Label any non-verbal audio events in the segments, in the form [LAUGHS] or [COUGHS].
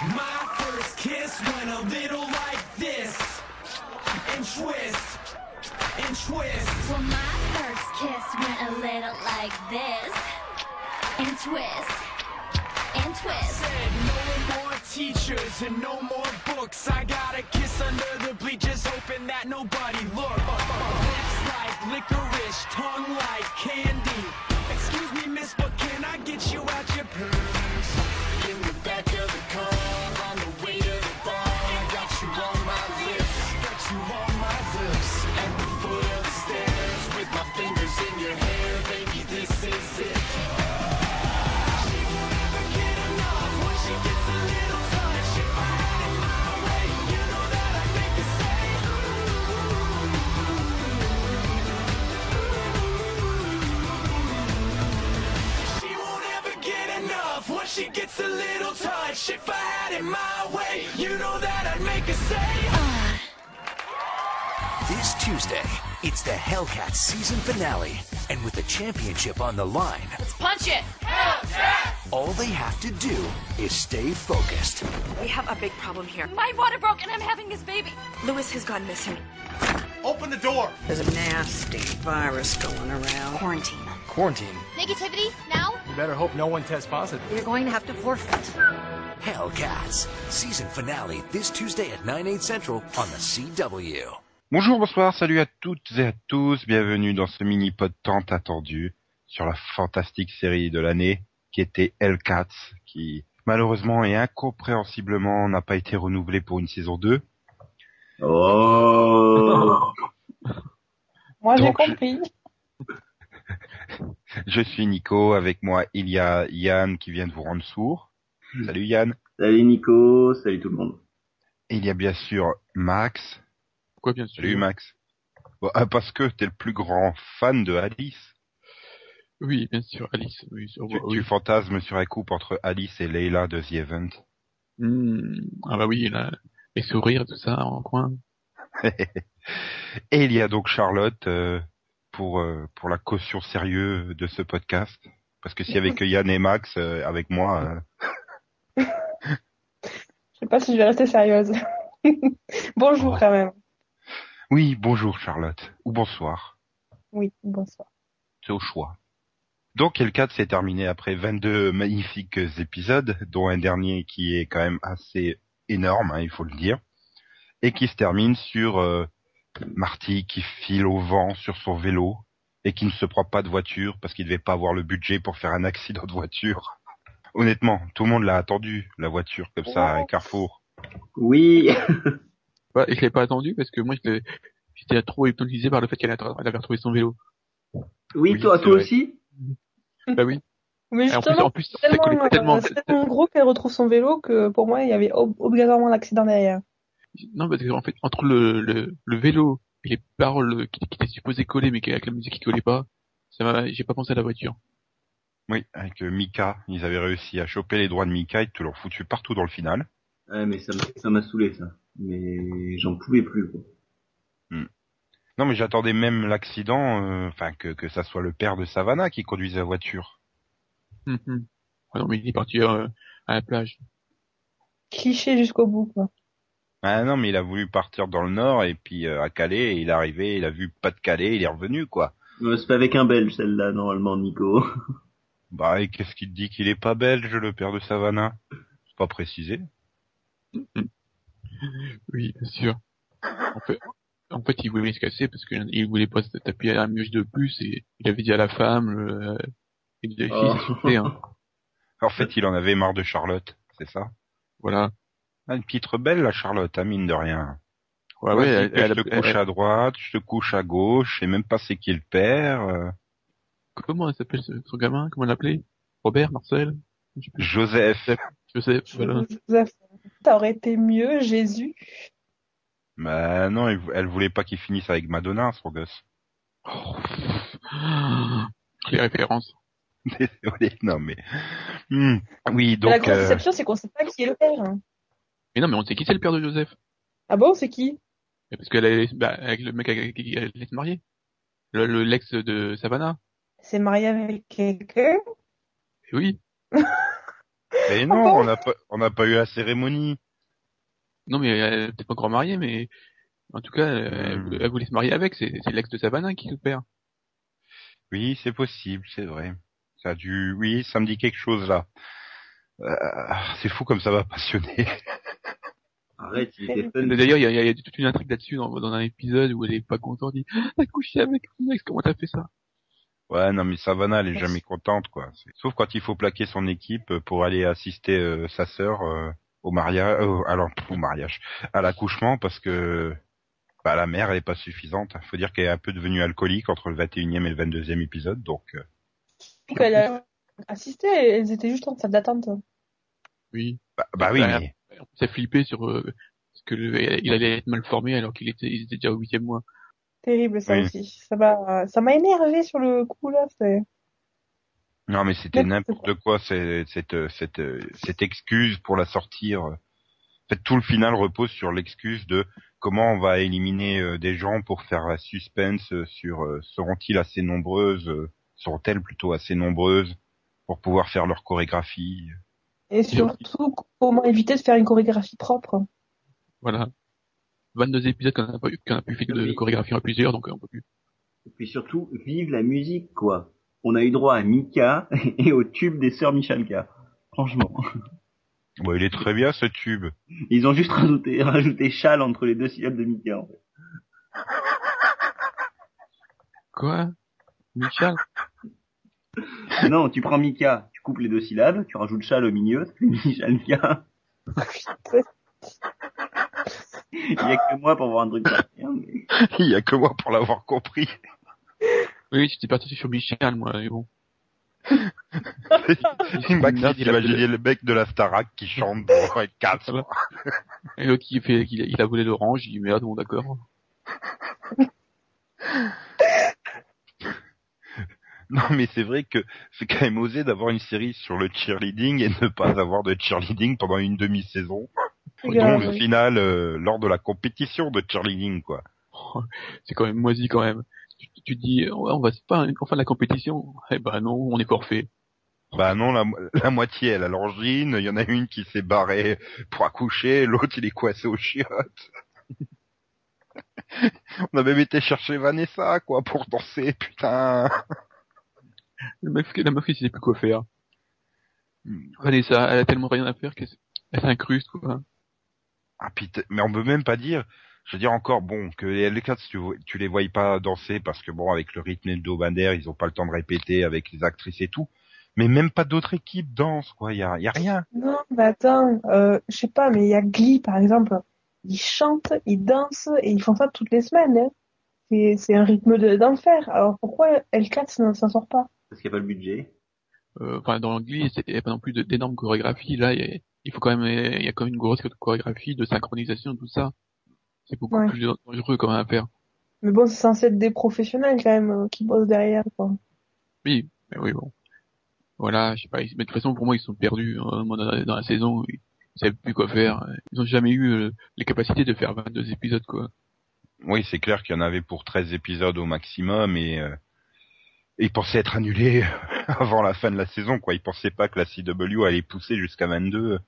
My first kiss went a little like this. And twist. And twist. Well, my first kiss went a little like this. And twist. And twist. Said no more teachers and no more books. I got a kiss under the bleachers, hoping that nobody looked. Lips like licorice, tongue like candy. Excuse me, miss, but can I get you out your purse? It my way, you know that I'd make her say, uh. This Tuesday, it's the Hellcats season finale. And with the championship on the line, Let's punch it! all they have to do is stay focused. We have a big problem here. My water broke and I'm having this baby. Lewis has gone missing. Open the door. There's a nasty virus going around. Quarantine. Quarantine. Negativity? Now? You better hope no one tests positive. You're going to have to forfeit. Hellcats, season finale this Tuesday at 9, 8 central on the CW. Bonjour, bonsoir, salut à toutes et à tous, bienvenue dans ce mini-pod tant attendu sur la fantastique série de l'année qui était Hellcats, qui malheureusement et incompréhensiblement n'a pas été renouvelée pour une saison 2. Oh Moi, j'ai je- compris. [LAUGHS] Je suis Nico, avec moi il y a Yann qui vient de vous rendre sourd. Salut Yann. Salut Nico, salut tout le monde. Et il y a bien sûr Max. Pourquoi bien sûr Salut Max. Bon, ah, parce que t'es le plus grand fan de Alice. Oui, bien sûr, Alice. Oui, sur- Tu, oui. tu fantasmes sur la coupe entre Alice et Leila de The Event. Hmm, Ah bah oui, là, les sourires, tout ça, en coin. [LAUGHS] Et il y a donc Charlotte euh, pour euh, pour la caution sérieuse de ce podcast. Parce que s'il y avait que Yann et Max euh, avec moi, euh, Je sais pas si je vais rester sérieuse. [LAUGHS] Bonjour quand même. oui, bonjour Charlotte ou bonsoir, Oui, bonsoir. c'est au choix. Donc L4 s'est terminé après 22 magnifiques épisodes, dont un dernier qui est quand même assez énorme, hein, il faut le dire, et qui se termine sur euh, Marty qui file au vent sur son vélo et qui ne se prend pas de voiture parce qu'il devait pas avoir le budget pour faire un accident de voiture? Honnêtement, tout le monde l'a attendu, la voiture, comme ça, à un Carrefour. Oui, [LAUGHS] Ouais, et je l'ai pas attendu parce que moi, j'étais trop hypnotisé par le fait qu'elle avait retrouvé son vélo. oui, Oui, toi, c'est toi vrai. aussi? Bah oui. [LAUGHS] Mais Et en plus, justement, en plus, ça tellement, collait euh, tellement. c'est tellement gros qu'elle retrouve son vélo que pour moi, il y avait ob- obligatoirement l'accident derrière. Non, parce que en fait, entre le, le, le vélo et les paroles qui, qui étaient supposées coller, mais avec la musique qui collait pas, ça m'a, j'ai pas pensé à la voiture. Oui, avec euh, Mika, ils avaient réussi à choper les droits de Mika et te l'ont foutu partout dans le final. Ouais, mais ça m'a- ça m'a saoulé, ça. Mais j'en pouvais plus, quoi. Non, mais j'attendais même l'accident, euh, enfin que, que ça soit le père de Savannah qui conduisait la voiture. Hum, hum. Non, mais il est parti euh, à la plage. Cliché jusqu'au bout, quoi. Ah non, mais il a voulu partir dans le nord et puis euh, à Calais, et il est arrivé, il a vu pas de Calais, il est revenu quoi. C'est pas avec un belge, celle-là, normalement, Nico. [LAUGHS] Bah et qu'est-ce qu'il te dit qu'il est pas belge, le père de Savannah? C'est pas précisé. [LAUGHS] Oui, bien sûr. En fait, en fait, il voulait se casser parce qu'il voulait pas se taper un mioche de plus et il avait dit à la femme, le, et les filles, Oh. ça soufflait, hein. [LAUGHS] En fait, il en avait marre de Charlotte, c'est ça? Voilà. ah, Une petite rebelle la Charlotte, à mine de rien. Ouais, ouais, elle, je elle- te couche elle- à droite, je te couche à gauche, je sais même pas c'est qui le père. Comment elle s'appelle ce- son gamin? Comment elle l'appelait? Robert, Marcel? Joseph. Joseph, voilà. Joseph, ça aurait été mieux, Jésus. Bah non, elle elle voulait pas qu'il finisse avec Madonna, son gosse. Oh. Les références. [LAUGHS] Désolé, non mais... Hmm. Oui, la donc... grosse euh, déception, c'est qu'on sait pas qui est le père. hein. Mais non, mais on sait qui c'est le père de Joseph. Ah bon, c'est qui? Parce qu'elle est, bah, avec le mec avec qui elle est mariée. Le, le- l'ex de Savannah. C'est marié avec quelqu'un? Et oui. [LAUGHS] Mais non, on n'a pas, on n'a pas eu la cérémonie. Non, mais elle est peut-être pas encore mariée, mais en tout cas, Hmm. elle, elle voulait se marier avec. C'est c'est l'ex de Savannah qui le perd. Oui, c'est possible, c'est vrai. Ça a dû, oui, ça me dit quelque chose là. Euh, c'est fou comme ça va passionner. [LAUGHS] Arrête, il était fun. D'ailleurs, il y a, il y a toute une intrigue là-dessus dans, dans un épisode où elle est pas contente. Elle dit, Ah, t'as couché avec ton ex, comment t'as fait ça? Ouais, non, mais Savannah, elle est jamais contente, quoi. Sauf quand il faut plaquer son équipe pour aller assister euh, sa sœur euh, au mariage, euh, alors au mariage, à l'accouchement, parce que bah, la mère, elle est pas suffisante. Faut dire qu'elle est un peu devenue alcoolique entre le 21e et le 22e épisode, donc. euh, Donc elle a assisté, elles étaient juste en salle d'attente. Oui. bah, bah oui, mais On s'est flippé sur euh, parce que le- il allait être mal formé alors qu'il était, il était déjà au huitième mois. Terrible ça Oui. aussi. Ça m'a, ça m'a énervé sur le coup là. C'est... non, mais c'était N'importe quoi. c'est- cette cette cette excuse pour la sortir. En fait, tout le final repose sur l'excuse de comment on va éliminer euh, des gens pour faire la suspense euh, sur euh, seront-ils assez nombreuses, euh, seront-elles plutôt assez nombreuses pour pouvoir faire leur chorégraphie? Et surtout, comment éviter de faire une chorégraphie propre? Voilà. 22 épisodes qu'on a pas eu, qu'on a pu faire de, de chorégraphie en plusieurs, donc on peut plus. Et puis surtout, vive la musique, quoi. On a eu droit à Mika [LAUGHS] et au tube des sœurs Michalka. Franchement. [LAUGHS] Bon, il est très bien ce tube. Ils ont juste rajouté, [LAUGHS] rajouté châle entre les deux syllabes de Mika, en fait. Quoi? Michel? Non, tu prends Mika, tu coupes les deux syllabes, tu rajoutes châle au milieu, fait Michalka. Il y a que moi pour voir un truc pareil, hein, mais- [LAUGHS] il y a que moi pour l'avoir compris. Oui, j'étais parti sur Michel, moi, mais bon. [LAUGHS] Maxime, Merde, il a imaginez le mec de la Starac qui chante dans. Ça va. Et l'autre qui fait, qu'il a, il a volé l'orange, il dit merde, bon d'accord. [LAUGHS] [LAUGHS] Non, mais c'est vrai que c'est quand même osé d'avoir une série sur le cheerleading et ne pas avoir de cheerleading pendant une demi-saison. [LAUGHS] Dont grave, le oui. final euh, lors de la compétition de cheerleading, quoi. C'est quand même moisi quand même. Tu, tu te dis, ouais, on va c'est pas enfin la compétition. Eh ben non, on est forfait. Bah non, la, mo- la moitié elle a l'angine, il y en a une qui s'est barrée pour accoucher, l'autre il est coincé aux chiottes. [LAUGHS] On a même été chercher Vanessa, quoi, pour danser, putain. Le la meuf, il sait plus quoi faire. Hmm. Vanessa, elle a tellement rien à faire qu'elle s'incruste, quoi. Ah putain, mais on peut même pas dire, je veux dire encore, bon, que les L4, tu, vois- tu les voyais pas danser parce que bon, avec le rythme et le dobander, ils ont pas le temps de répéter avec les actrices et tout. Mais même pas d'autres équipes dansent, quoi, y a, y a rien. Non, mais attends, euh, je sais pas, mais il y a Glee par exemple. Ils chantent, ils dansent et ils font ça toutes les semaines. Hein. C'est, un rythme de, d'enfer. Alors pourquoi L4 ne s'en sort pas? Parce qu'il n'y a pas le budget. Euh, Enfin, dans l'anglais, il n'y a pas non plus d'énormes chorégraphies. Là, il y a, il faut quand même, il y a quand même une grosse chorégraphie de synchronisation, tout ça. C'est beaucoup Ouais. plus dangereux quand même à faire. Mais bon, c'est censé être des professionnels quand même euh, qui bossent derrière. Quoi. Oui, mais oui, bon. Voilà, je sais pas. ils- Mais de toute façon, pour moi, ils sont perdus hein, moi, dans, la, dans la saison. Ils savent plus quoi faire. Ils ont jamais eu euh, les capacités de faire 22 épisodes, quoi. Oui, c'est clair qu'il y en avait pour 13 épisodes au maximum et euh, ils pensaient être annulés [LAUGHS] avant la fin de la saison, quoi. Ils pensaient pas que la CW allait pousser jusqu'à 22.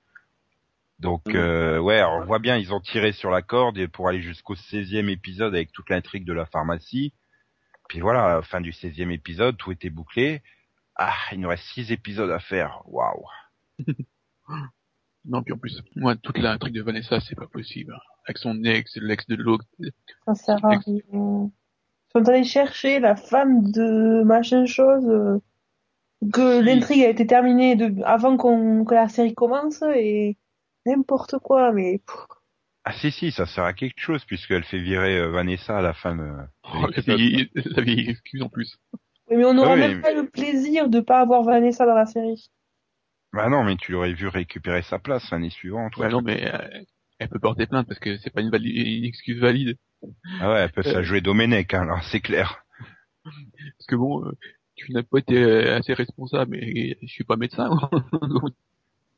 Donc, Mhm. euh, ouais, alors, on voit bien, ils ont tiré sur la corde et pour aller jusqu'au 16e épisode avec toute l'intrigue de la pharmacie. Puis voilà, à la fin du 16e épisode, tout était bouclé. Ah, il nous reste 6 épisodes à faire. Waouh. Non, puis en plus, moi, toute la truc de Vanessa, c'est pas possible. Avec son ex, l'ex de l'autre. Ça sert à rien. Ils sont allés chercher la femme de machin chose. euh, que Si. l'intrigue a été terminée de, avant qu'on, que la série commence et n'importe quoi. Mais Ah si, si, ça sert à quelque chose puisqu'elle fait virer euh, Vanessa à la fin de... de Oh, la vieille, excuse en plus. mais on n'aura Oui, même mais- pas le plaisir de pas avoir Vanessa dans la série. Bah non, mais tu l'aurais vu récupérer sa place l'année suivante. Ouais, non, mais euh, elle peut porter plainte parce que c'est pas une, vali- une excuse valide. Ah ouais, elle peut Euh. jouer Domenech, hein, alors c'est clair. Parce que bon, euh, tu n'as pas été euh, assez responsable, mais je suis pas médecin.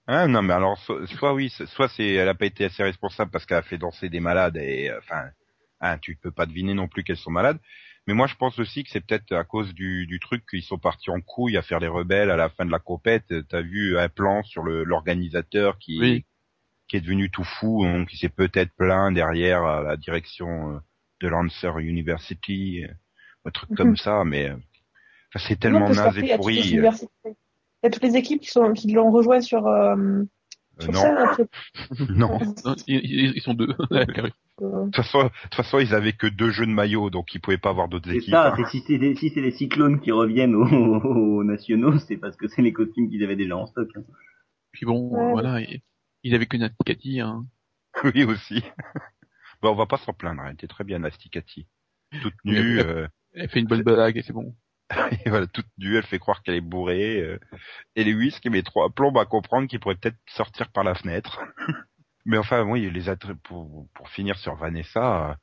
Hein, [LAUGHS] non, mais alors so- soit oui, soit c'est elle a pas été assez responsable parce qu'elle a fait danser des malades et euh, enfin, hein, tu peux pas deviner non plus qu'elles sont malades. Mais moi, je pense aussi que c'est peut-être à cause du, du truc qu'ils sont partis en couille à faire les rebelles à la fin de la compète. T'as vu un plan sur le- l'organisateur qui Oui. Qui est devenu tout fou, donc qui s'est peut-être plaint derrière à la direction euh, de Lancer University, euh, un truc Mhm. comme ça. Mais euh, enfin, c'est tellement naze et pourri. euh. Il y a toutes les équipes qui sont qui l'ont rejoint sur euh, euh, sur non, [LAUGHS] non. Non, ils, sont deux. [LAUGHS] Euh, De toute façon, de toute façon, ils avaient que deux jeux de maillot, donc ils pouvaient pas avoir d'autres C'est équipes. ça, hein. si c'est des- si c'est les cyclones qui reviennent aux, aux nationaux, c'est parce que c'est les costumes qu'ils avaient déjà en stock. hein. Puis bon, Ouais. voilà, ils avaient que Natikati, hein. Oui aussi. bon, on va pas s'en plaindre. Elle était très bien, la Sticati. Toute nue. elle- euh, Elle fait une bonne blague et c'est bon. et voilà, toute nue, elle fait croire qu'elle est bourrée. euh, et Lewis qui met trois plombes à comprendre qu'il pourrait peut-être sortir par la fenêtre. Mais enfin, oui, les attraits pour, pour finir sur Vanessa, euh,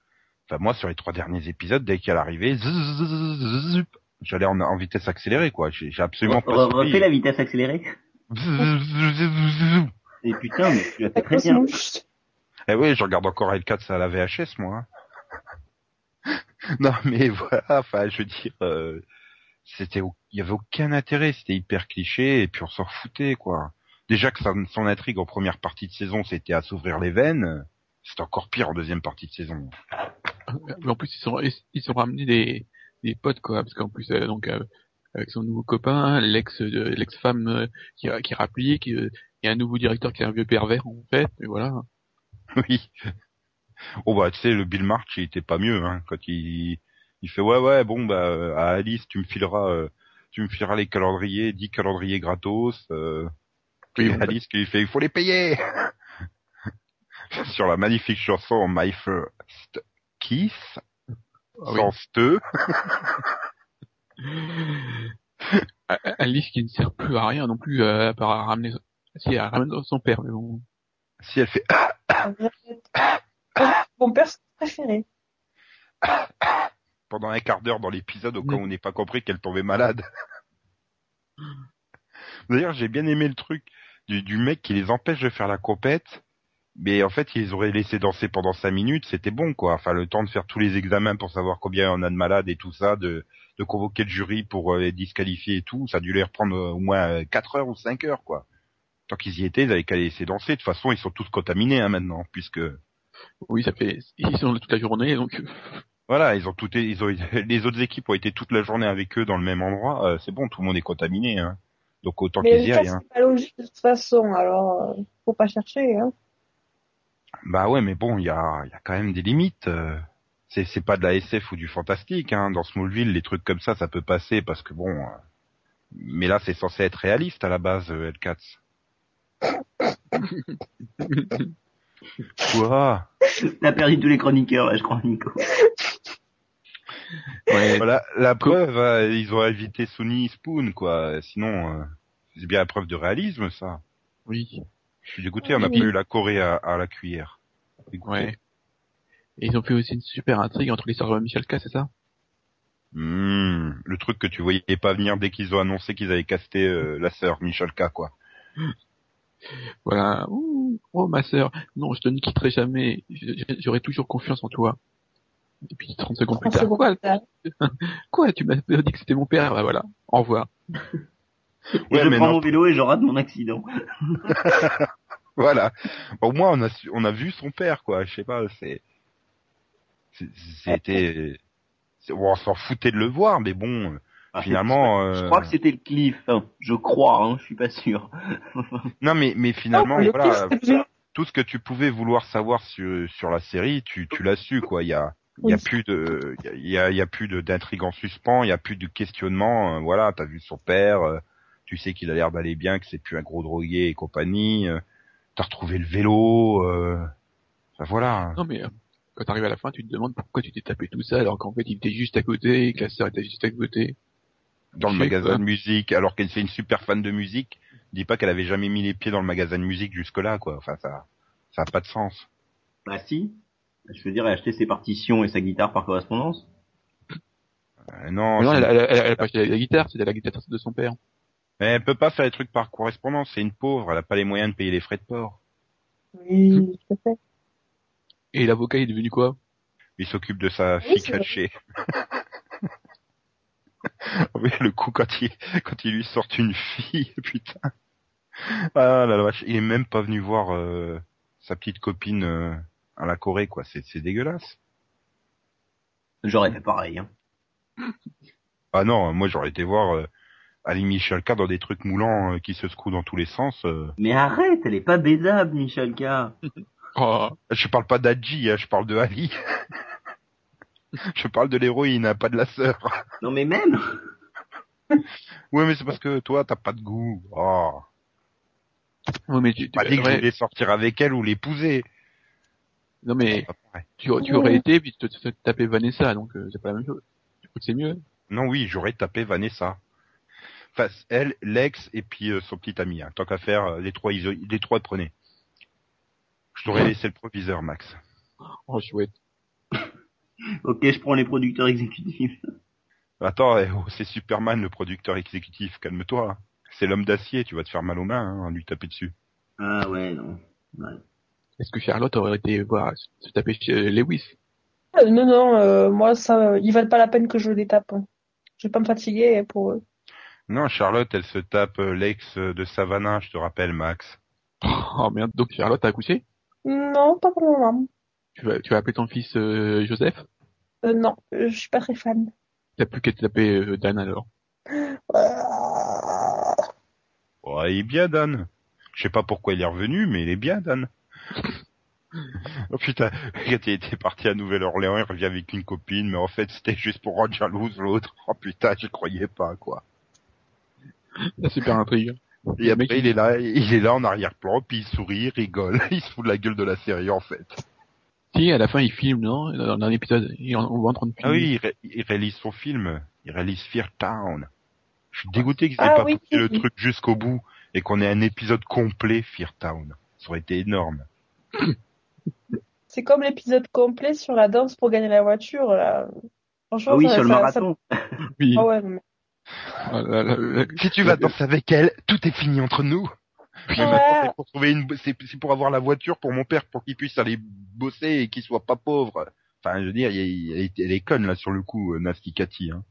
enfin moi sur les trois derniers épisodes, dès qu'elle arrivait, j'allais en, en vitesse accélérée quoi. J'ai absolument pas re- suivi. Refais la vitesse accélérée. Et putain, mais tu l'as fait très bien. [LAUGHS] Eh oui, je regarde encore L4 à la VHS, moi. [LAUGHS] non, mais voilà, enfin, je veux dire, euh, c'était, il y avait aucun intérêt, c'était hyper cliché, et puis on s'en foutait, quoi. Déjà que son, son intrigue en première partie de saison, c'était à s'ouvrir les veines, c'est encore pire en deuxième partie de saison. Mais en plus, ils sont, ils sont ramenés des, des potes, quoi, parce qu'en plus, euh, donc, euh, avec son nouveau copain, l'ex, de l'ex-femme euh, qui, qui rapplique, il y a un nouveau directeur qui est un vieux pervers, en fait, et voilà. [LAUGHS] oui. Oh bah, tu sais, le Bill March, il était pas mieux, hein, quand il, il fait, ouais, ouais, bon, bah, à Alice, tu me fileras, euh, tu me fileras les calendriers, 10 calendriers gratos, euh, Oui, Et Alice qui lui fait, il faut les payer [LAUGHS] Sur la magnifique chanson My First Kiss, ah oui. sans. [LAUGHS] A- A- Alice qui ne sert plus à rien non plus, euh, à part à ramener, si, à ramener son père, mais bon. Si elle fait, Mon perso préféré. pendant un quart d'heure dans l'épisode au cas où on n'ait pas compris qu'elle tombait malade. D'ailleurs, j'ai bien aimé le truc du, du mec qui les empêche de faire la compète, mais en fait, ils auraient laissé danser pendant cinq minutes, c'était bon, quoi. Enfin, le temps de faire tous les examens pour savoir combien on a de malades et tout ça, de, de convoquer le jury pour euh, les disqualifier et tout, ça a dû les reprendre euh, au moins euh, quatre heures ou cinq heures, quoi. Tant qu'ils y étaient, ils avaient qu'à les laisser danser. De toute façon, ils sont tous contaminés, hein, maintenant, puisque, Oui, ça fait, ils sont là toute la journée, donc, euh, voilà, ils ont tout, ils ont, [LAUGHS] les autres équipes ont été toute la journée avec eux dans le même endroit, euh, c'est bon, tout le monde est contaminé, hein. Donc autant qu'ils y aillent, hein. c'est pas logique de toute façon, alors euh, faut pas chercher. Hein. Bah ouais, mais bon, il y a, y a quand même des limites. euh. C'est, c'est pas de la SF ou du fantastique. Hein. Dans Smallville, les trucs comme ça, ça peut passer parce que bon. Mais là, c'est censé être réaliste à la base, euh, L4. [LAUGHS] Quoi? T'as perdu tous les chroniqueurs, là, je crois, Nico. ouais, Voilà, la preuve, hein, ils ont invité Sony Spoon, quoi. Sinon, euh, c'est bien la preuve de réalisme, ça. oui, Je suis dégoûté, on n'a Oui. pas eu la Corée à, à la cuillère. Dégoûté. ouais. Et ils ont fait aussi une super intrigue entre les sœurs Michel K, c'est ça? Hmm, le truc que tu voyais pas venir dès qu'ils ont annoncé qu'ils avaient casté euh, la sœur Michalka, quoi. [GASPS] Voilà. Ouh, oh, ma sœur. Non, je te ne quitterai jamais. J'aurai toujours confiance en toi. Et puis 30 secondes plus tard. Quoi? Quoi? Tu m'as dit que c'était mon père? Bah voilà. Au revoir. Ouais, je mais prends non. mon vélo et je rate mon accident. [LAUGHS] Voilà. Au moins, on a, su- on a vu son père, quoi. Je sais pas, c'est, c'était, on s'en foutait de le voir, mais bon, Ah, finalement, Je euh, crois que c'était le cliff. hein. Je crois, hein, je suis pas sûr. [LAUGHS] non, mais, mais finalement, le voilà, tout ce que tu pouvais vouloir savoir sur, sur la série, tu, tu l'as su, quoi. Il y a, il y a plus de, il y a, il y a, plus de- d'intrigue en suspens, il y a plus de questionnement, euh, voilà, t'as vu son père, euh, tu sais qu'il a l'air d'aller bien, que c'est plus un gros drogué et compagnie, euh, t'as retrouvé le vélo, euh, enfin, voilà. Non, mais quand t'arrives à la fin, tu te demandes pourquoi tu t'es tapé tout ça alors qu'en fait il était juste à côté et que la sœur était juste à côté. Dans le magasin de musique, alors qu'elle c'est une super fan de musique, dis pas qu'elle avait jamais mis les pieds dans le magasin de musique jusque-là, quoi. Enfin, ça, ça a pas de sens. Bah si. Je veux dire, elle a acheté ses partitions et sa guitare par correspondance. Euh, non, Mais non, elle, elle, elle, elle a pas acheté la guitare, c'était la guitare de son père. mais elle peut pas faire les trucs par correspondance, c'est une pauvre, elle a pas les moyens de payer les frais de port. Oui, tout à fait. Et l'avocat il est devenu quoi? Il s'occupe de sa Oui, fille cachée. [LAUGHS] Oui, le coup quand il quand il lui sort une fille, [LAUGHS] putain. Ah la vache, il est même pas venu voir euh, sa petite copine euh, à la Corée quoi, c'est c'est dégueulasse. J'aurais fait pareil. Hein. Ah non, moi j'aurais été voir euh, Ali Michalka dans des trucs moulants euh, qui se secouent dans tous les sens. euh. Mais arrête, elle est pas baisable, Michalka. [LAUGHS] Oh, Je parle pas d'Adji, hein, je parle de Ali. [LAUGHS] je parle de l'héroïne, hein, pas de la sœur. Non mais même. [LAUGHS] Ouais, mais c'est parce que toi t'as pas de goût. Oh. ouais, mais tu, tu- Pas dit que je voulais sortir avec elle ou l'épouser. non mais tu, tu aurais été puis tu te, tapais Vanessa, donc euh, c'est pas la même chose. Tu crois que c'est mieux Non, oui, j'aurais tapé Vanessa. Enfin, elle, Lex et puis euh, son petit ami. hein. Tant qu'à faire, euh, les trois, les trois prenaient. Je t'aurais laissé le proviseur, Max. Oh chouette. [LAUGHS] Ok, je prends les producteurs exécutifs. [LAUGHS] Attends, eh, oh, c'est Superman, le producteur exécutif. Calme-toi. C'est l'homme d'acier. Tu vas te faire mal aux mains hein, en lui taper dessus. Ah ouais, non. Ouais. Est-ce que Charlotte aurait été voir se taper chez euh, Lewis? Euh, Non, non, euh, moi, ça, ils valent pas la peine que je les tape. hein. Je vais pas me fatiguer pour eux. Non, Charlotte, elle se tape euh, Lex de Savannah, je te rappelle, Max. [LAUGHS] Oh merde, donc Charlotte a accouché? Non, pas pour le moment. tu vas, tu vas appeler ton fils euh, Joseph? Euh, non, je suis pas très fan. T'as plus qu'à te taper euh, Dan alors. Ouais, il est bien, Dan. Je sais pas pourquoi il est revenu, mais il est bien, Dan. [LAUGHS] Oh putain, était parti à Nouvelle-Orléans, il revient avec une copine, mais en fait c'était juste pour rendre jalouse l'autre. Oh putain, j'y croyais pas, quoi. La super intrigue. Et après, il est là, il est là en arrière-plan, puis il sourit, il rigole, [LAUGHS] il se fout de la gueule de la série, en fait. Si, à la fin, il filme, non? Dans un épisode, il, on voit en train de filmer. Ah oui, il, ré- il réalise son film, il réalise Fear Town. Je suis dégoûté qu'ils aient Ah pas oui, poussé le truc jusqu'au bout, et qu'on ait un épisode complet Fear Town. Ça aurait été énorme. C'est comme l'épisode complet sur la danse pour gagner la voiture, là. Franchement, Ah oui, ça- sur le ça- marathon. Oui. Ah ouais, mais- Si tu vas danser avec elle, tout est fini entre nous. Mais Ouais. maintenant, c'est pour trouver une, c'est c'est pour avoir la voiture pour mon père, pour qu'il puisse aller bosser et qu'il soit pas pauvre. Enfin, je veux dire, elle est- elle est conne là sur le coup, euh, Nasty Cathy. Hein.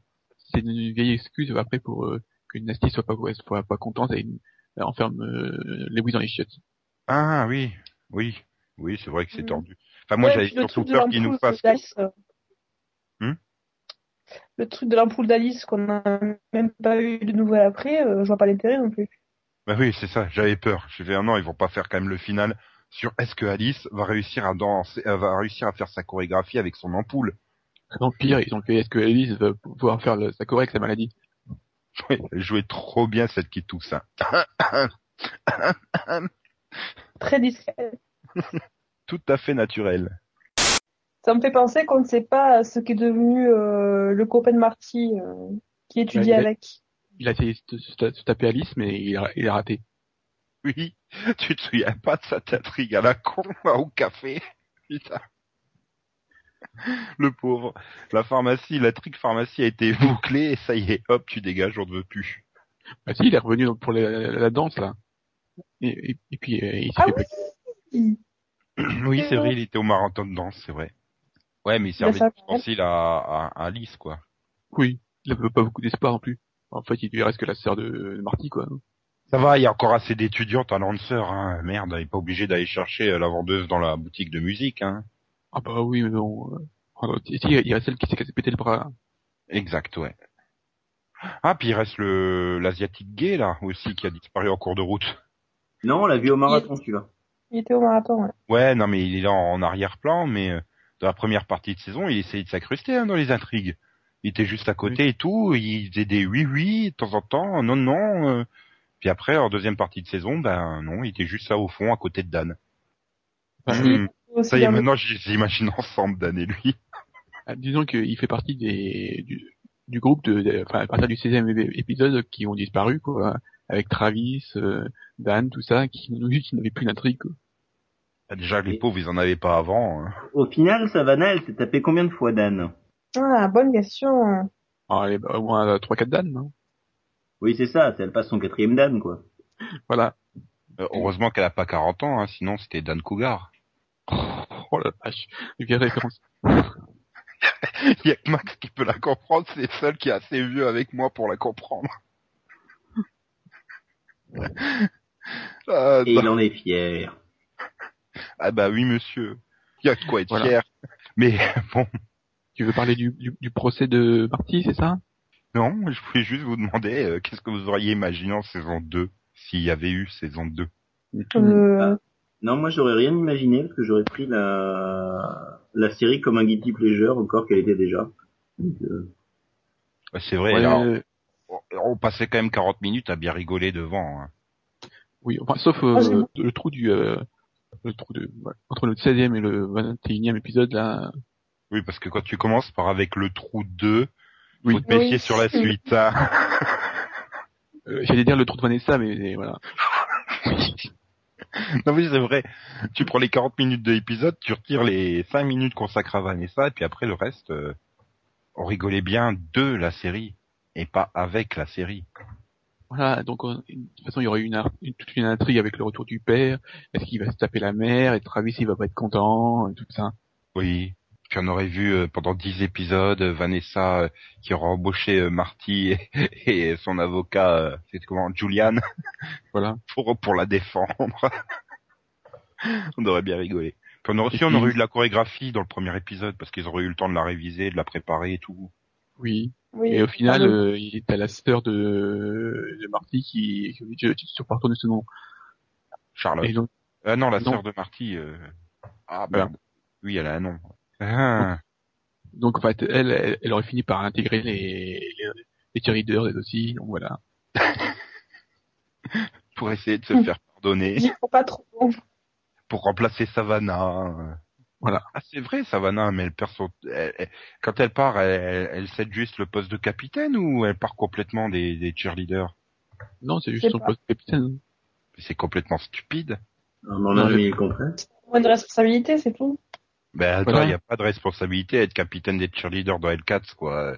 C'est une vieille excuse après pour euh, que Nasty soit pas, soit pas contente et elle enferme euh, Lewis dans les chiottes. Ah oui, oui, oui, c'est vrai que c'est tordu. Enfin, moi, Ouais, j'avais surtout truc de peur qu'il nous l'ampoule fasse. d'Alice, euh, Hmm? Le truc de l'ampoule d'Alice qu'on n'a même pas eu de nouvelles après, euh, je vois pas l'intérêt non plus. Bah oui, c'est ça. J'avais peur. Je fait un an, ils vont pas faire quand même le final sur est-ce que Alice va réussir à danser, euh, va réussir à faire sa chorégraphie avec son ampoule? Non, pire, ils ont fait est-ce que Alice va pouvoir faire le, sa correcte sa maladie? Oui, elle jouait trop bien cette qui tousse. hein. [COUGHS] Très discret. [COUGHS] Tout à fait naturel. Ça me fait penser qu'on ne sait pas ce qu'est devenu euh, le copain de Marty euh, qui étudie Ouais, avec. Il a essayé de se, taper Alice, mais il a, il a raté. Oui, tu te souviens pas de cette intrigue à la con là, au café? Putain. Le pauvre. La pharmacie, la trick pharmacie a été bouclée et ça y est, hop, tu dégages, on ne veut plus. Bah si, il est revenu pour la, la- la danse là. Et, et, et puis euh, il s'est Ah fait oui [COUGHS] oui, c'est vrai, il était au marathon de danse, c'est vrai. Ouais, mais il Il a servait d'ustensile à, à, à Alice, quoi. Oui, il avait pas beaucoup d'espoir non plus. En fait, il lui reste que la sœur de, de Marty, quoi. Ça va, il y a encore assez d'étudiantes à Lancer, hein. Merde, il est pas obligé d'aller chercher euh, la vendeuse dans la boutique de musique, hein. Ah bah oui, mais bon... Euh... si, il y a celle qui s'est cassé pété le bras. Exact, ouais. Ah, puis il reste le l'asiatique gay, là, aussi, qui a disparu en cours de route. Non, on l'a vu au marathon, celui-là. Il était au marathon, ouais. Ouais, non, mais il est là en arrière-plan, mais euh, dans la première partie de saison, il essayait de s'incruster hein, dans les intrigues. Il était juste à côté et tout, il faisait des oui oui de temps en temps, non non. euh. Puis après, en deuxième partie de saison, ben non, il était juste là au fond, à côté de Dan. Ça y est, maintenant, je les imagine [LAUGHS] ensemble, Dan et lui. Ah, disons qu'il fait partie des du, du groupe de, de- enfin à partir du 16e é- épisode qui ont disparu quoi, avec Travis, euh, Dan, tout ça, qui, qui n'avaient plus d'intrigue. quoi. Ah, Déjà, les pauvres, ils en avaient pas avant. hein. Au final, Savannah, elle s'est tapé combien de fois Dan? Ah, bonne question. Ah, et bah, au moins 3-4 Dan, non Oui, c'est ça, elle passe son quatrième Dan, quoi. Voilà. Euh, heureusement qu'elle a pas 40 ans, hein, sinon c'était Dan Cougar. [LAUGHS] Oh la vache, vieille référence. Il y a que [LAUGHS] Max qui peut la comprendre, c'est le seul qui est assez vieux avec moi pour la comprendre. [LAUGHS] ah, Et bah, il en est fier. ah bah oui monsieur, il y a de quoi être Voilà. fier. Mais bon, Tu veux parler du, du, du procès de Marty, c'est ça? Non, je voulais juste vous demander euh, qu'est-ce que vous auriez imaginé en saison 2 s'il y avait eu saison 2. Euh, Non, moi j'aurais rien imaginé parce que j'aurais pris la la série comme un guilty pleasure encore qu'elle était déjà. Euh, Ouais, C'est vrai, Ouais, là, euh, on, on passait quand même 40 minutes à bien rigoler devant. hein. Oui, enfin, sauf euh, Ah, le trou du... euh, le trou de... ouais, entre le 16e et le 21e épisode, là... Oui, parce que quand tu commences par avec le trou 2, Oui. faut te méfier Oui. sur la suite. hein. [LAUGHS] Euh, J'allais dire le trou de Vanessa, mais mais voilà. [LAUGHS] non oui, c'est vrai. Tu prends les 40 minutes de l'épisode, tu retires les 5 minutes consacrées à Vanessa, et puis après le reste, euh, on rigolait bien de la série, et pas avec la série. Voilà, donc on- de toute façon, il y aurait une, une- toute une intrigue avec le retour du père. Est-ce qu'il va se taper la mère? Et Travis, il va pas être content, et tout ça. Oui. Puis on aurait vu euh, pendant 10 épisodes euh, Vanessa euh, qui aura embauché euh, Marty [LAUGHS] et, et son avocat, euh, c'est comment, Julian, [LAUGHS] Voilà. pour, pour la défendre. [LAUGHS] on aurait bien rigolé. Puis on aurait, Et si on aurait eu de la chorégraphie dans le premier épisode, parce qu'ils auraient eu le temps de la réviser, de la préparer et tout. Oui. oui. Et au final, euh, il t'as la sœur de, de Marty qui... qui je, je suis pas retourné ce nom. Charlotte. Et donc, Euh, non, la sœur de Marty. Euh... Ah, Voilà. merde. Oui, elle a un nom. Ah. donc en fait, elle, elle, elle aurait fini par intégrer les, les, les cheerleaders aussi. Donc voilà. [LAUGHS] Pour essayer de se faire pardonner, Il faut pas trop. pour remplacer Savannah. Voilà. Ah, c'est vrai, Savannah, mais elle perd son... elle- elle- Quand elle part, elle, elle, cède juste le poste de capitaine ou elle part complètement des, des cheerleaders? Non, c'est juste son pas. poste de capitaine. C'est complètement stupide. on en Non, a je- jamais le contraire. Moins de responsabilité, c'est tout. Ben attends, il Voilà. n'y a pas de responsabilité à être capitaine des cheerleaders dans L4, quoi.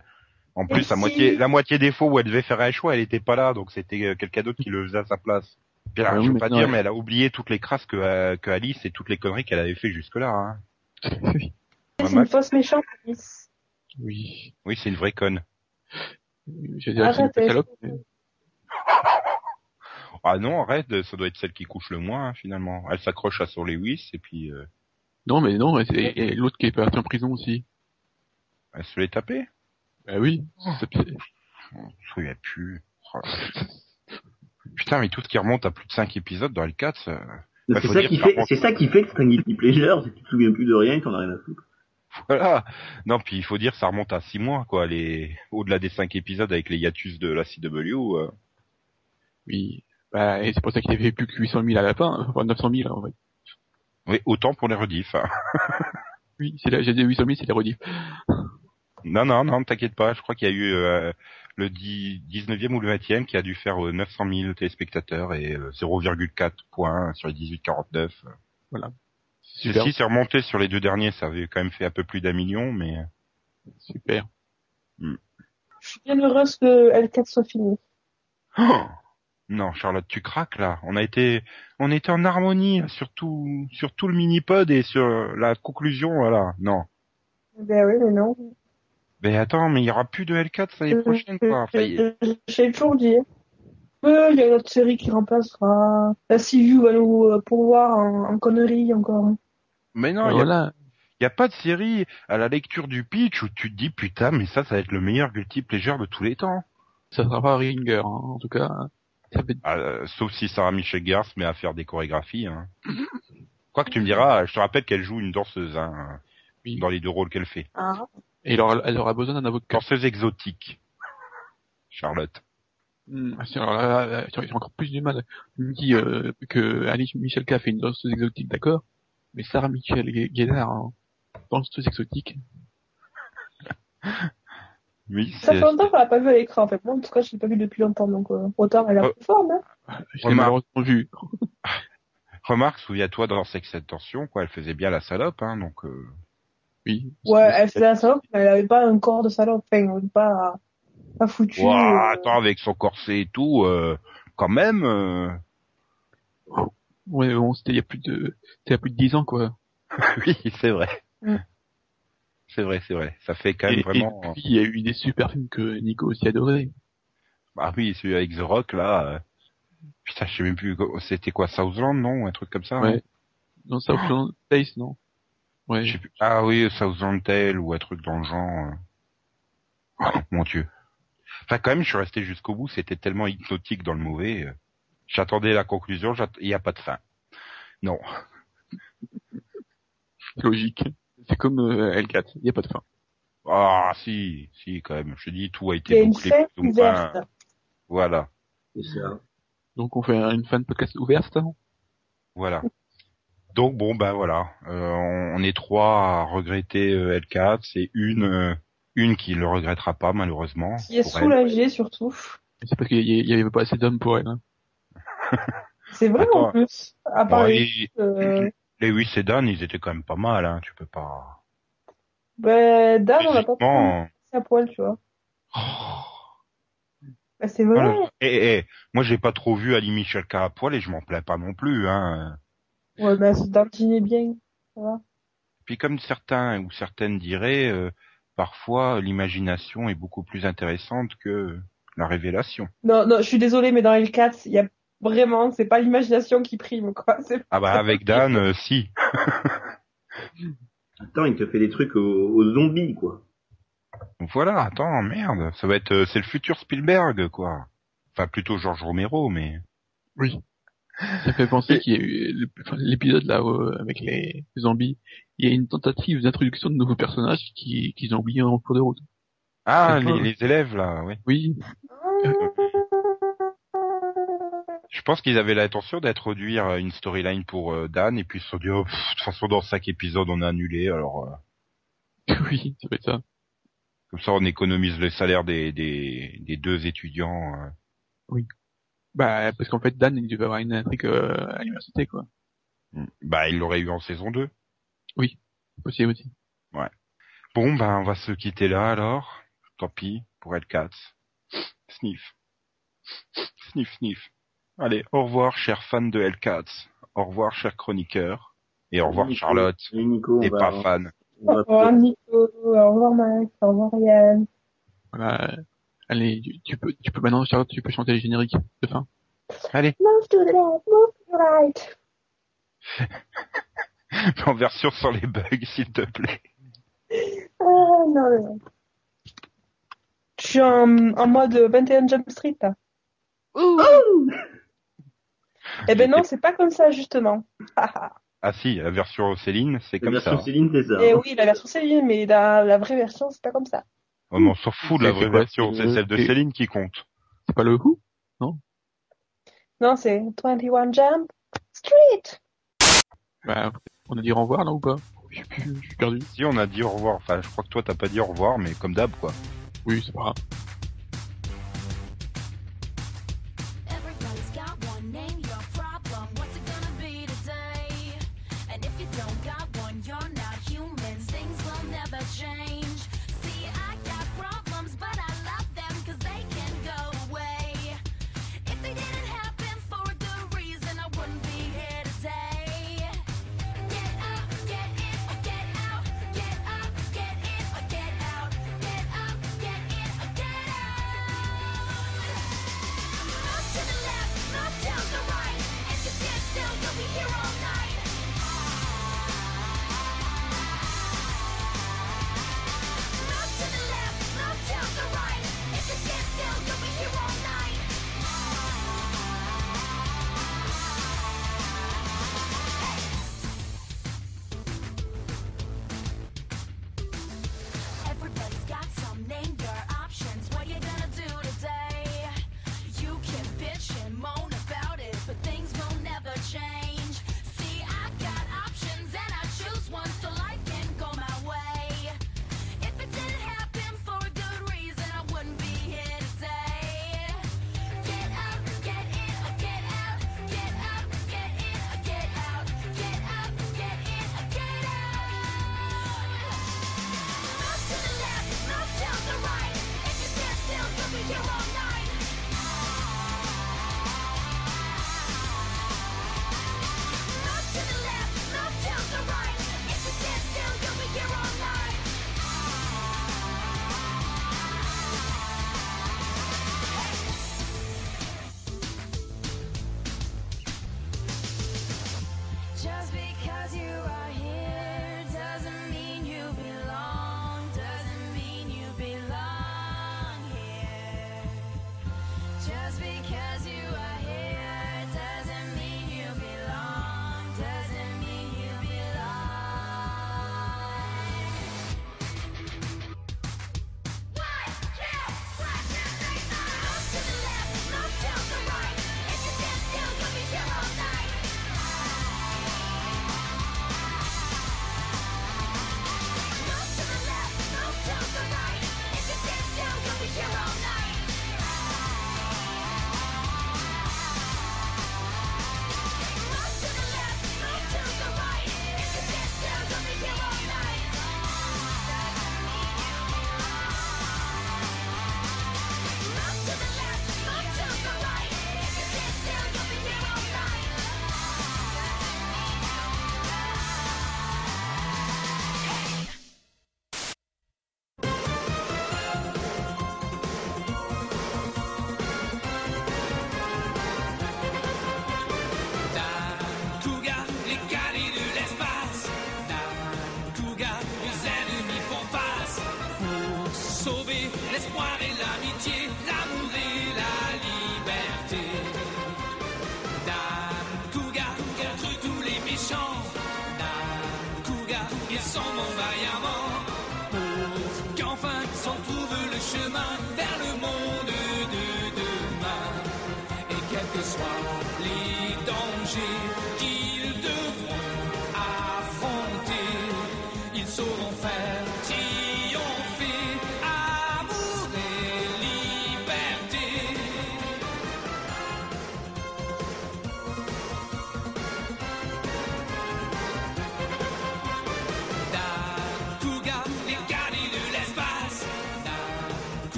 En plus, la moitié, la moitié des fois où elle devait faire un choix, elle était pas là, donc c'était euh, quelqu'un d'autre qui le faisait à sa place. Bien, Ah je oui, veux pas non, dire, elle- mais elle a oublié toutes les crasses que, euh, que Alice et toutes les conneries qu'elle avait fait jusque-là. Hein. Ouais, C'est une fausse méchante. Alice. oui. Oui, c'est une vraie conne. J'allais dire que c'est une mais- Ah non, arrête, ça doit être celle qui couche le moins, hein, finalement. Elle s'accroche à son Lewis et puis euh, Non, mais non, et l'autre qui est parti en prison aussi. elle se l'est tapée. Bah oui. Je me souviens plus. Oh. Putain, mais tout ce qui remonte à plus de 5 épisodes dans L4, ça... Bah, c'est faut ça qui fait, c'est ça qui fait que c'est un guilty pleasure, c'est que tu te souviens plus de rien et t'en as rien à foutre. Voilà. Non, puis il faut dire, ça remonte à 6 mois, quoi. Les... Au-delà des 5 épisodes avec les hiatus de la CW. euh. Oui. Bah, et c'est pour ça qu'il avait plus que 800 000 à la fin, hein. enfin 900 000 en vrai. Oui, autant pour les rediffs. hein. [LAUGHS] Oui, c'est là, j'ai dit 800 000, c'est les rediffs. Non, non, non, t'inquiète pas. Je crois qu'il y a eu euh, le 10, 19e ou le 20e qui a dû faire euh, 900 000 téléspectateurs et euh, 0,4 points sur les 18-49. Super. Si c'est remonté sur les deux derniers, ça avait quand même fait un peu plus d'un million, mais... Super. Je suis bien heureuse que L4 soit fini. Oh non, Charlotte, tu craques là. On a été, on était en harmonie là, sur tout, sur tout le mini-pod et sur la conclusion, voilà. Non. Ben oui, mais non. Mais attends, mais il y aura plus de L4 l'année prochaine, quoi. Enfin, il- Euh, J'ai toujours dit. Euh, Il y a une autre série qui remplacera. La CU va nous euh, pourvoir en, en conneries encore. Mais non, Euh, il y, a, voilà. y a pas de série à la lecture du pitch où tu te dis putain, mais ça, ça va être le meilleur guilty pleasure de tous les temps. Ça sera pas Ringer, hein, en tout cas. Va être- Ah, euh, sauf si Sarah Michelle Gellar se met à faire des chorégraphies. Hein. [COUGHS] Quoi que tu me diras, je te rappelle qu'elle joue une danseuse hein, Oui. dans les deux rôles qu'elle fait. Ah. Et elle aura, elle aura besoin d'un avocat. Danseuse exotique. Charlotte. Ah, si, alors là, là, j'ai encore plus du mal. Il me dit euh, que Alice Michel K fait une danseuse exotique, d'accord, mais Sarah Michel Gellar, hein, danseuse exotique. [LAUGHS] Oui, Ça fait longtemps qu'on l'a pas vu à l'écran, en fait. Moi, en tout cas, je l'ai pas vu depuis longtemps, donc euh, autant elle a Oh. plus forme, hein. Je l'ai Remarque. malheureusement vu. [LAUGHS] Remarque, souviens-toi dans Sex Tension, quoi, elle faisait bien la salope, hein, donc. Euh... Oui. Ouais, elle faisait la salope, mais elle avait pas un corps de salope. Enfin, pas, pas foutu. Ouah, euh, attends, avec son corset et tout, euh, quand même. euh, Ouais, bon, c'était il y a plus de, c'était il y a plus de 10 ans, quoi. [LAUGHS] oui, c'est vrai. Mm. C'est vrai, c'est vrai. Ça fait quand même Et, vraiment. et puis, il y a eu des super films que Nico aussi adorait. Ah oui, celui avec The Rock là. euh, Putain, je sais même plus. C'était quoi, Southland, non, un truc comme ça. Ouais. hein Non, oh. Taste, non? Ouais. Plus. Ah oui, Southland Tale ou un truc dans le genre. euh. Oh, mon dieu. Enfin, quand même, je suis resté jusqu'au bout. C'était tellement hypnotique dans le mauvais. euh. J'attendais la conclusion. Il n'y a pas de fin. Non. Logique. C'est comme euh, L4. Il n'y a pas de fin. Ah si, si quand même. Je te dis, tout a été une bouclé. fin ouverte. Voilà, C'est ça. Donc, on fait une fan podcast ouverte, voilà. Donc bon, ben voilà. Euh, on, on est trois à regretter euh, L4. C'est une, euh, une qui le regrettera pas malheureusement. Qui est pour elle. soulagé surtout. C'est parce qu'il y, avait pas assez d'hommes pour elle, hein. [LAUGHS] C'est vrai Attends. en plus. À part Bon, les, et- [CLEARS THROAT] euh, Lewis et Dan, ils étaient quand même pas mal. Hein. Tu peux pas. ben, Dan, on l'a pas pris à poil, tu vois. Oh, Ben, c'est vrai. Eh, eh, moi j'ai pas trop vu Ali Michalka à poil et je m'en plains pas non plus. Hein. Ouais, ben, c'est Dan qui est bien. Ça va. Puis comme certains ou certaines diraient, euh, parfois l'imagination est beaucoup plus intéressante que la révélation. Non, non, je suis désolée, mais dans L4, il y a vraiment, c'est pas l'imagination qui prime, quoi. [LAUGHS] C'est Ah bah avec Dan, euh, si. Attends, il te fait des trucs aux, aux zombies, quoi. Voilà, attends, merde, ça va être, euh, c'est le futur Spielberg, quoi. Enfin, plutôt Georges Romero, mais. Oui. Ça fait penser qu'il y a eu l'épisode là euh, avec les zombies. Il y a une tentative d'introduction de nouveaux personnages qui qu'ils ont oublié en cours de route. Ah, les, les élèves là, oui. Oui. Je pense qu'ils avaient l'intention d'introduire euh, une storyline pour euh, Dan et puis ils se sont dit, oh, pff, de toute façon dans cinq épisodes on a annulé, alors euh, [LAUGHS] oui, ça fait ça. comme ça on économise le salaire des des, des deux étudiants. euh. Bah parce qu'en fait Dan il devait avoir une intrigue euh, à l'université quoi. Bah il l'aurait eu en saison 2. Possible aussi. Bon, ben, on va se quitter là, alors. Tant pis, pour L4. Sniff. Sniff, sniff. Allez, au revoir, chers fans de L4. Au revoir, chers chroniqueurs. Et au revoir, Nico. Charlotte. Et Nico, on Et va, pas fan. Au revoir Nico, au revoir Max, au revoir Yann. Voilà. Allez, tu, tu peux tu peux maintenant Charlotte, tu peux chanter les génériques de fin. Allez, Move to the left, move to the right. [LAUGHS] en version sans les bugs, s'il te plaît. Ah, non, non. Je suis en, en mode 21 Jump Street, là. Ouh. Eh ben non, c'est pas comme ça, justement. [LAUGHS] Ah si, la version Céline, c'est La comme version ça. Céline, c'est ça. Eh hein. oui, la version Céline, mais la, la vraie version, c'est pas comme ça. Oh, mais on s'en fout de la C'est vraie version, c'est c'est le- celle de Céline qui compte. C'est pas le Who? Non, c'est 21 Jump Street. Bah on a dit au revoir là ou pas? Je suis plus- je suis perdu. Si, on a dit au revoir. Enfin, je crois que toi, t'as pas dit au revoir, mais comme d'hab, quoi. Oui, c'est pas grave.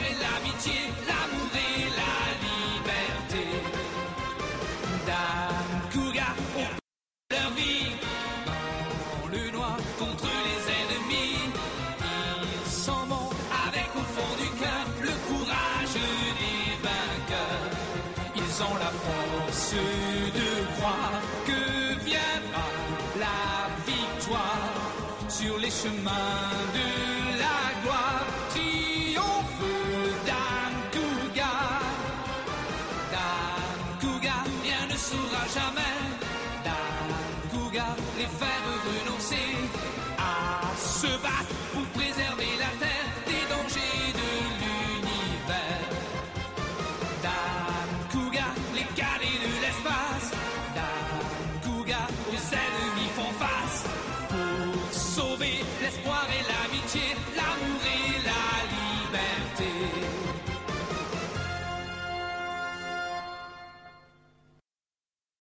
et l'amitié, l'amour et la liberté. Dame Kouga ont leur vie dans le noir contre les ennemis. Ils s'en avec au fond du cœur le courage des vainqueurs. Ils ont la force de croire que viendra la victoire sur les chemins.